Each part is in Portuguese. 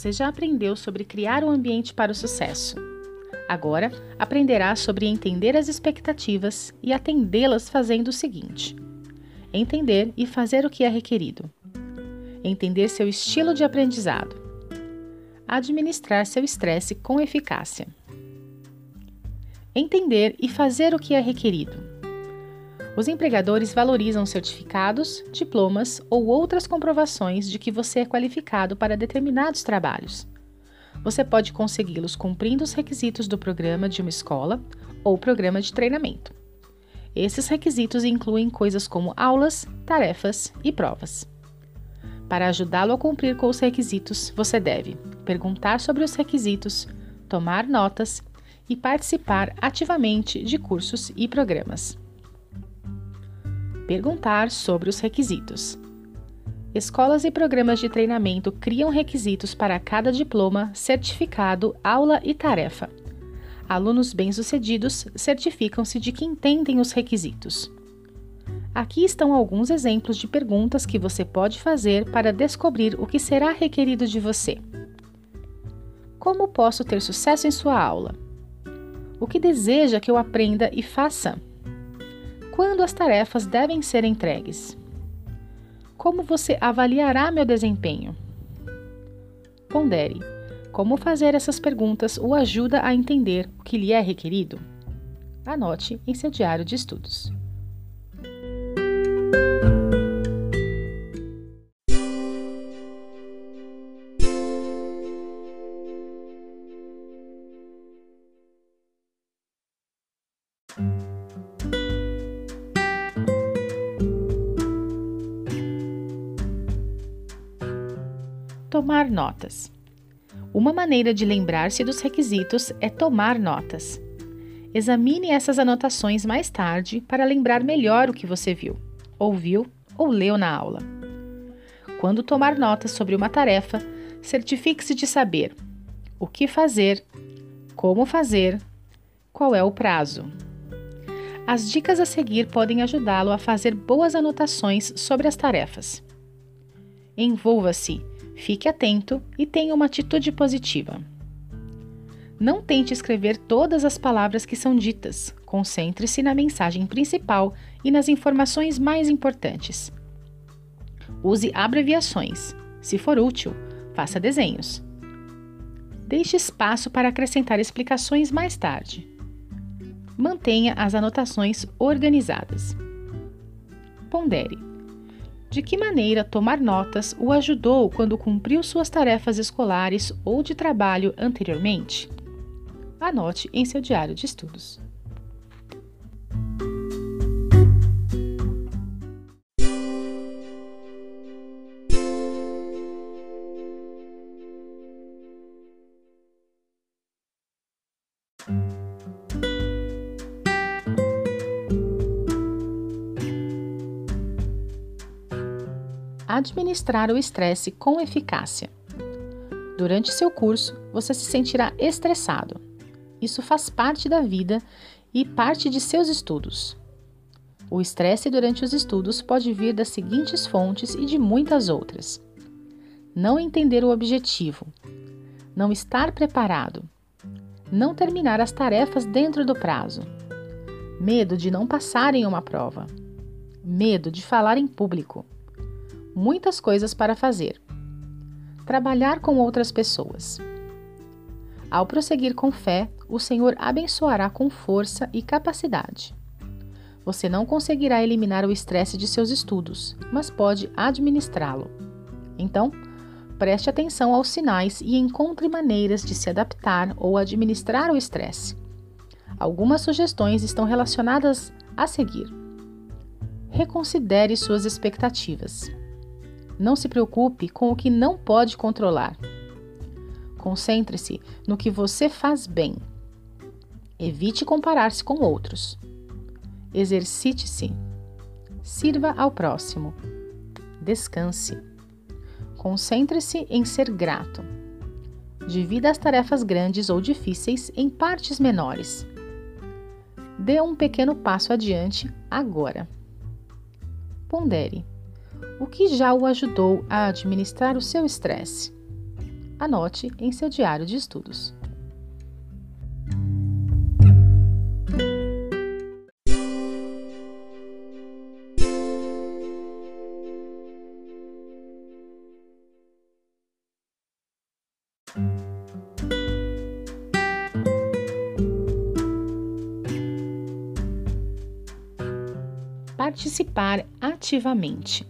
Você já aprendeu sobre criar um ambiente para o sucesso. Agora, aprenderá sobre entender as expectativas e atendê-las fazendo o seguinte: entender e fazer o que é requerido, entender seu estilo de aprendizado, administrar seu estresse com eficácia, entender e fazer o que é requerido. Os empregadores valorizam certificados, diplomas ou outras comprovações de que você é qualificado para determinados trabalhos. Você pode consegui-los cumprindo os requisitos do programa de uma escola ou programa de treinamento. Esses requisitos incluem coisas como aulas, tarefas e provas. Para ajudá-lo a cumprir com os requisitos, você deve perguntar sobre os requisitos, tomar notas e participar ativamente de cursos e programas. Perguntar sobre os requisitos. Escolas e programas de treinamento criam requisitos para cada diploma, certificado, aula e tarefa. Alunos bem-sucedidos certificam-se de que entendem os requisitos. Aqui estão alguns exemplos de perguntas que você pode fazer para descobrir o que será requerido de você. Como posso ter sucesso em sua aula? O que deseja que eu aprenda e faça? Quando as tarefas devem ser entregues? Como você avaliará meu desempenho? Pondere. Como fazer essas perguntas o ajuda a entender o que lhe é requerido? Anote em seu diário de estudos. Tomar notas. Uma maneira de lembrar-se dos requisitos é tomar notas. Examine essas anotações mais tarde para lembrar melhor o que você viu, ouviu ou leu na aula. Quando tomar notas sobre uma tarefa, certifique-se de saber o que fazer, como fazer, qual é o prazo. As dicas a seguir podem ajudá-lo a fazer boas anotações sobre as tarefas. Envolva-se Fique atento e tenha uma atitude positiva. Não tente escrever todas as palavras que são ditas. Concentre-se na mensagem principal e nas informações mais importantes. Use abreviações. Se for útil, faça desenhos. Deixe espaço para acrescentar explicações mais tarde. Mantenha as anotações organizadas. Pondere. De que maneira tomar notas o ajudou quando cumpriu suas tarefas escolares ou de trabalho anteriormente? Anote em seu diário de estudos. Administrar o estresse com eficácia. Durante seu curso, você se sentirá estressado. Isso faz parte da vida e parte de seus estudos. O estresse durante os estudos pode vir das seguintes fontes e de muitas outras: não entender o objetivo, não estar preparado, não terminar as tarefas dentro do prazo, medo de não passar em uma prova, medo de falar em público muitas coisas para fazer. Trabalhar com outras pessoas. Ao prosseguir com fé, o Senhor abençoará com força e capacidade. Você não conseguirá eliminar o estresse de seus estudos, mas pode administrá-lo. Então, preste atenção aos sinais e encontre maneiras de se adaptar ou administrar o estresse. Algumas sugestões estão relacionadas a seguir. Reconsidere suas expectativas. Não se preocupe com o que não pode controlar. Concentre-se no que você faz bem. Evite comparar-se com outros. Exercite-se. Sirva ao próximo. Descanse. Concentre-se em ser grato. Divida as tarefas grandes ou difíceis em partes menores. Dê um pequeno passo adiante agora. Pondere o que já o ajudou a administrar o seu estresse. Anote em seu diário de estudos. Participar ativamente.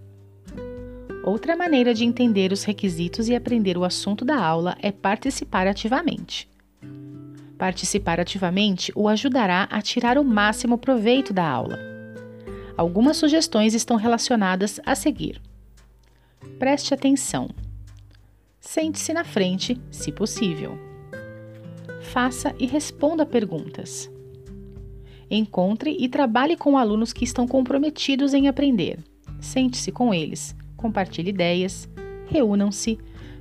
Outra maneira de entender os requisitos e aprender o assunto da aula é participar ativamente. Participar ativamente o ajudará a tirar o máximo proveito da aula. Algumas sugestões estão relacionadas a seguir. Preste atenção. Sente-se na frente, se possível. Faça e responda perguntas. Encontre e trabalhe com alunos que estão comprometidos em aprender. Sente-se com eles compartilhe ideias, reúnam-se,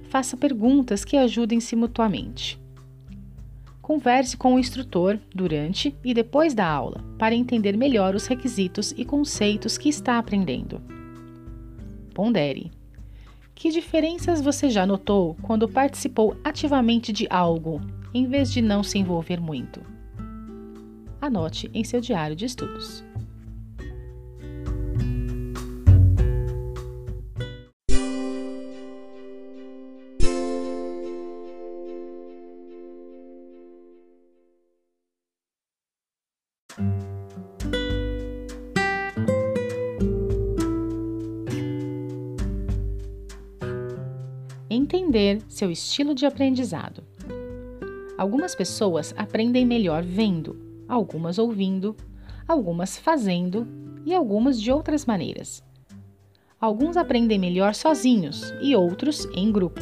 faça perguntas que ajudem-se mutuamente. Converse com o instrutor durante e depois da aula para entender melhor os requisitos e conceitos que está aprendendo. Pondere. Que diferenças você já notou quando participou ativamente de algo, em vez de não se envolver muito? Anote em seu diário de estudos. Entender seu estilo de aprendizado. Algumas pessoas aprendem melhor vendo, algumas ouvindo, algumas fazendo e algumas de outras maneiras. Alguns aprendem melhor sozinhos e outros em grupo.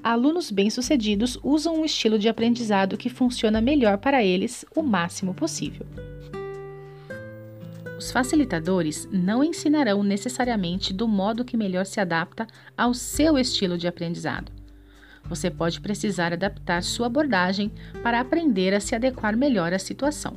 Alunos bem-sucedidos usam um estilo de aprendizado que funciona melhor para eles o máximo possível. Os facilitadores não ensinarão necessariamente do modo que melhor se adapta ao seu estilo de aprendizado. Você pode precisar adaptar sua abordagem para aprender a se adequar melhor à situação.